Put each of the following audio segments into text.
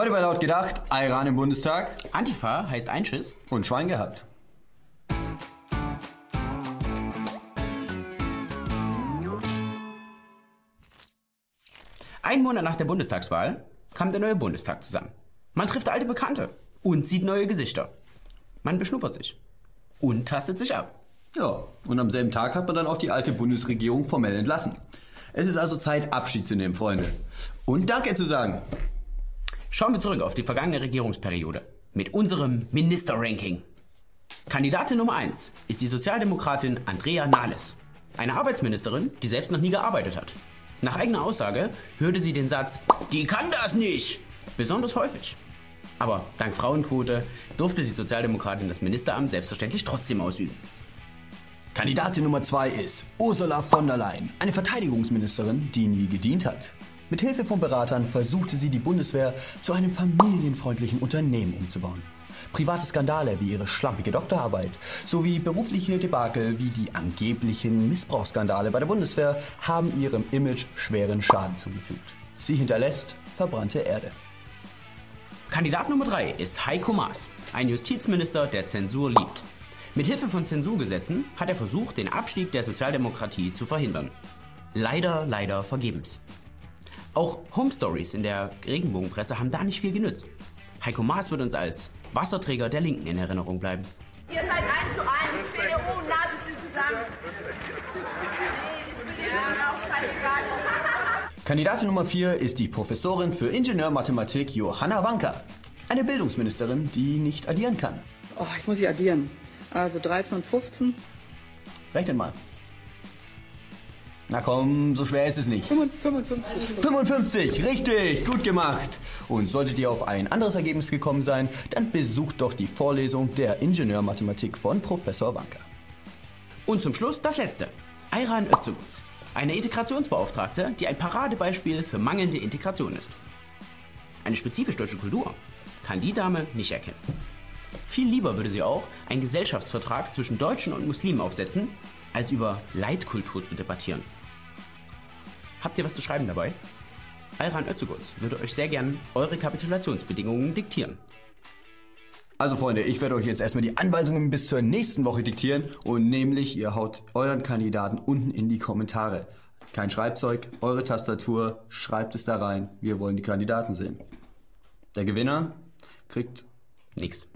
Heute bei Laut gedacht, Iran im Bundestag Antifa heißt Einschiss. und Schwein gehabt. Ein Monat nach der Bundestagswahl kam der neue Bundestag zusammen. Man trifft alte Bekannte und sieht neue Gesichter. Man beschnuppert sich und tastet sich ab. Ja, und am selben Tag hat man dann auch die alte Bundesregierung formell entlassen. Es ist also Zeit, Abschied zu nehmen, Freunde. Und Danke zu sagen. Schauen wir zurück auf die vergangene Regierungsperiode mit unserem Ministerranking. Kandidatin Nummer 1 ist die Sozialdemokratin Andrea Nahles. Eine Arbeitsministerin, die selbst noch nie gearbeitet hat. Nach eigener Aussage hörte sie den Satz, die kann das nicht, besonders häufig. Aber dank Frauenquote durfte die Sozialdemokratin das Ministeramt selbstverständlich trotzdem ausüben. Kandidatin Nummer zwei ist Ursula von der Leyen, eine Verteidigungsministerin, die nie gedient hat. Mit Hilfe von Beratern versuchte sie, die Bundeswehr zu einem familienfreundlichen Unternehmen umzubauen. Private Skandale wie ihre schlampige Doktorarbeit sowie berufliche Debakel wie die angeblichen Missbrauchsskandale bei der Bundeswehr haben ihrem Image schweren Schaden zugefügt. Sie hinterlässt verbrannte Erde. Kandidat Nummer 3 ist Heiko Maas, ein Justizminister, der Zensur liebt. Mit Hilfe von Zensurgesetzen hat er versucht, den Abstieg der Sozialdemokratie zu verhindern. Leider, leider vergebens. Auch Home Stories in der Regenbogenpresse haben da nicht viel genützt. Heiko Maas wird uns als Wasserträger der Linken in Erinnerung bleiben. Ihr seid eins zu eins. CDU und Nazis sind zusammen. Nee, ist mir auch scheißegal. Kandidatin Nummer 4 ist die Professorin für Ingenieurmathematik Johanna Wanka. Eine Bildungsministerin, die nicht addieren kann. Oh, jetzt muss ich addieren. Also 13 und 15, Rechnet mal. Na komm, so schwer ist es nicht. 55. 55, richtig, gut gemacht. Und solltet ihr auf ein anderes Ergebnis gekommen sein, dann besucht doch die Vorlesung der Ingenieurmathematik von Professor Wanka. Und zum Schluss das letzte. Ayran Özzuguts, eine Integrationsbeauftragte, die ein Paradebeispiel für mangelnde Integration ist. Eine spezifisch deutsche Kultur kann die Dame nicht erkennen. Viel lieber würde sie auch einen Gesellschaftsvertrag zwischen Deutschen und Muslimen aufsetzen, als über Leitkultur zu debattieren. Habt ihr was zu schreiben dabei? Ayran Özzuguts würde euch sehr gern eure Kapitulationsbedingungen diktieren. Also Freunde, ich werde euch jetzt erstmal die Anweisungen bis zur nächsten Woche diktieren und nämlich ihr haut euren Kandidaten unten in die Kommentare. Kein Schreibzeug, eure Tastatur, schreibt es da rein. Wir wollen die Kandidaten sehen. Der Gewinner kriegt Nix.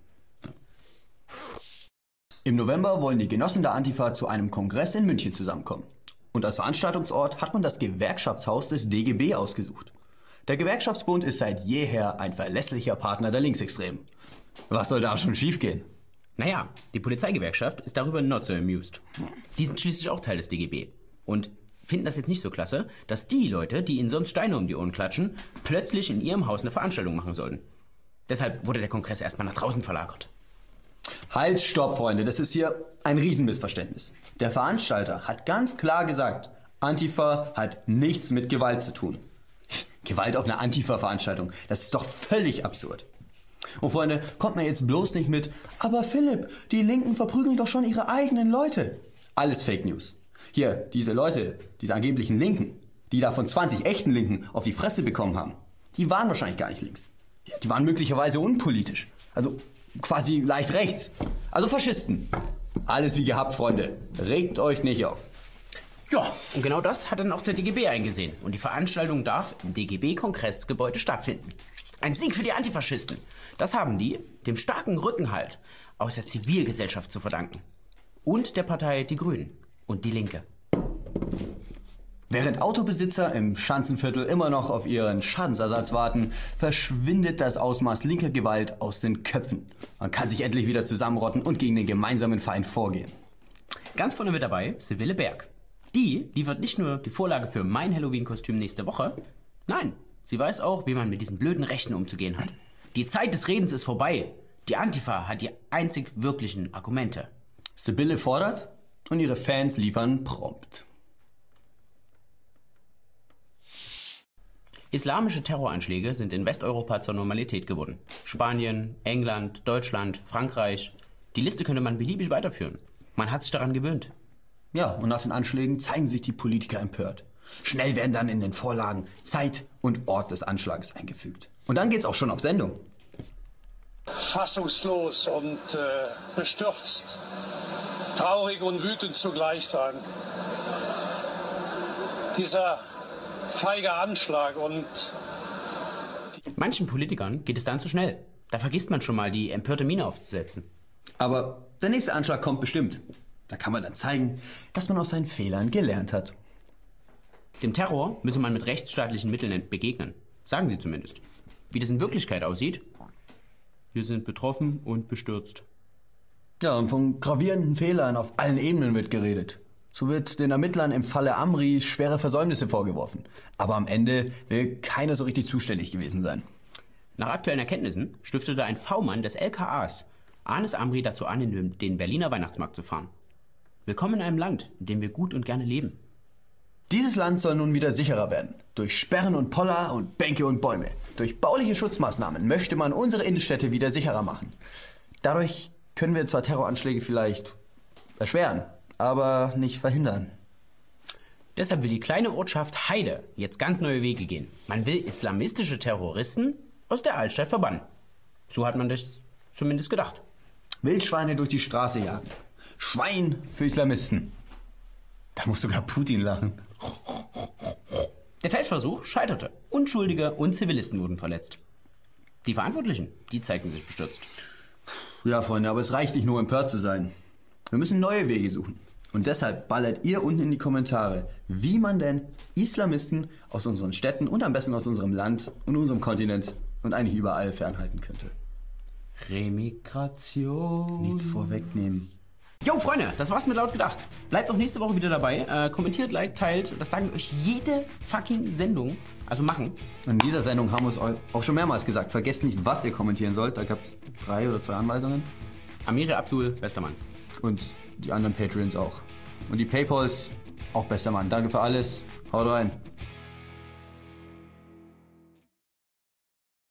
Im November wollen die Genossen der Antifa zu einem Kongress in München zusammenkommen. Und als Veranstaltungsort hat man das Gewerkschaftshaus des DGB ausgesucht. Der Gewerkschaftsbund ist seit jeher ein verlässlicher Partner der Linksextremen. Was soll da schon schiefgehen? Naja, die Polizeigewerkschaft ist darüber not so amused. Die sind schließlich auch Teil des DGB. Und finden das jetzt nicht so klasse, dass die Leute, die ihnen sonst Steine um die Ohren klatschen, plötzlich in ihrem Haus eine Veranstaltung machen sollten. Deshalb wurde der Kongress erstmal nach draußen verlagert. Halt, stopp, Freunde, das ist hier ein Riesenmissverständnis. Der Veranstalter hat ganz klar gesagt, Antifa hat nichts mit Gewalt zu tun. Gewalt auf einer Antifa-Veranstaltung, das ist doch völlig absurd. Und Freunde, kommt mir jetzt bloß nicht mit, aber Philipp, die Linken verprügeln doch schon ihre eigenen Leute. Alles Fake News. Hier, diese Leute, diese angeblichen Linken, die da von 20 echten Linken auf die Fresse bekommen haben, die waren wahrscheinlich gar nicht links. Die waren möglicherweise unpolitisch. Also quasi leicht rechts. Also Faschisten. Alles wie gehabt, Freunde. Regt euch nicht auf. Ja, und genau das hat dann auch der DGB eingesehen. Und die Veranstaltung darf im DGB-Kongressgebäude stattfinden. Ein Sieg für die Antifaschisten. Das haben die dem starken Rückenhalt aus der Zivilgesellschaft zu verdanken. Und der Partei Die Grünen und Die Linke. Während Autobesitzer im Schanzenviertel immer noch auf ihren Schadensersatz warten, verschwindet das Ausmaß linker Gewalt aus den Köpfen. Man kann sich endlich wieder zusammenrotten und gegen den gemeinsamen Feind vorgehen. Ganz vorne mit dabei Sibylle Berg. Die liefert nicht nur die Vorlage für mein Halloween-Kostüm nächste Woche, nein, sie weiß auch, wie man mit diesen blöden Rechten umzugehen hat. Die Zeit des Redens ist vorbei. Die Antifa hat die einzig wirklichen Argumente. Sibylle fordert und ihre Fans liefern prompt. Islamische Terroranschläge sind in Westeuropa zur Normalität geworden. Spanien, England, Deutschland, Frankreich. Die Liste könnte man beliebig weiterführen. Man hat sich daran gewöhnt. Ja, und nach den Anschlägen zeigen sich die Politiker empört. Schnell werden dann in den Vorlagen Zeit und Ort des Anschlags eingefügt. Und dann geht's auch schon auf Sendung. fassungslos und äh, bestürzt, traurig und wütend zugleich sein. Dieser feige Anschlag und Manchen Politikern geht es dann zu schnell. Da vergisst man schon mal, die empörte Miene aufzusetzen. Aber der nächste Anschlag kommt bestimmt. Da kann man dann zeigen, dass man aus seinen Fehlern gelernt hat. Dem Terror müsse man mit rechtsstaatlichen Mitteln begegnen. Sagen sie zumindest. Wie das in Wirklichkeit aussieht, wir sind betroffen und bestürzt. Ja, und von gravierenden Fehlern auf allen Ebenen wird geredet. So wird den Ermittlern im Falle Amri schwere Versäumnisse vorgeworfen. Aber am Ende will keiner so richtig zuständig gewesen sein. Nach aktuellen Erkenntnissen stiftete ein V-Mann des LKAs Anis Amri dazu an, den Berliner Weihnachtsmarkt zu fahren. Willkommen in einem Land, in dem wir gut und gerne leben. Dieses Land soll nun wieder sicherer werden. Durch Sperren und Poller und Bänke und Bäume. Durch bauliche Schutzmaßnahmen möchte man unsere Innenstädte wieder sicherer machen. Dadurch können wir zwar Terroranschläge vielleicht erschweren, aber nicht verhindern. Deshalb will die kleine Ortschaft Heide jetzt ganz neue Wege gehen. Man will islamistische Terroristen aus der Altstadt verbannen. So hat man das zumindest gedacht. Wildschweine durch die Straße jagen. Schwein für Islamisten. Da muss sogar Putin lachen. Der Feldversuch scheiterte. Unschuldige und Zivilisten wurden verletzt. Die Verantwortlichen, die zeigten sich bestürzt. Ja, Freunde, aber es reicht nicht nur empört zu sein. Wir müssen neue Wege suchen. Und deshalb ballert ihr unten in die Kommentare, wie man denn Islamisten aus unseren Städten und am besten aus unserem Land und unserem Kontinent und eigentlich überall fernhalten könnte. Remigration. Nichts vorwegnehmen. Jo, Freunde, das war's mit laut gedacht. Bleibt auch nächste Woche wieder dabei. Äh, kommentiert, liked, teilt. Das sagen wir euch jede fucking Sendung. Also machen. In dieser Sendung haben wir es euch auch schon mehrmals gesagt. Vergesst nicht, was ihr kommentieren sollt. Da gab es drei oder zwei Anweisungen. Amire Abdul, bester Mann. Und die anderen Patreons auch. Und die Paypals auch bester Mann. Danke für alles. Haut rein.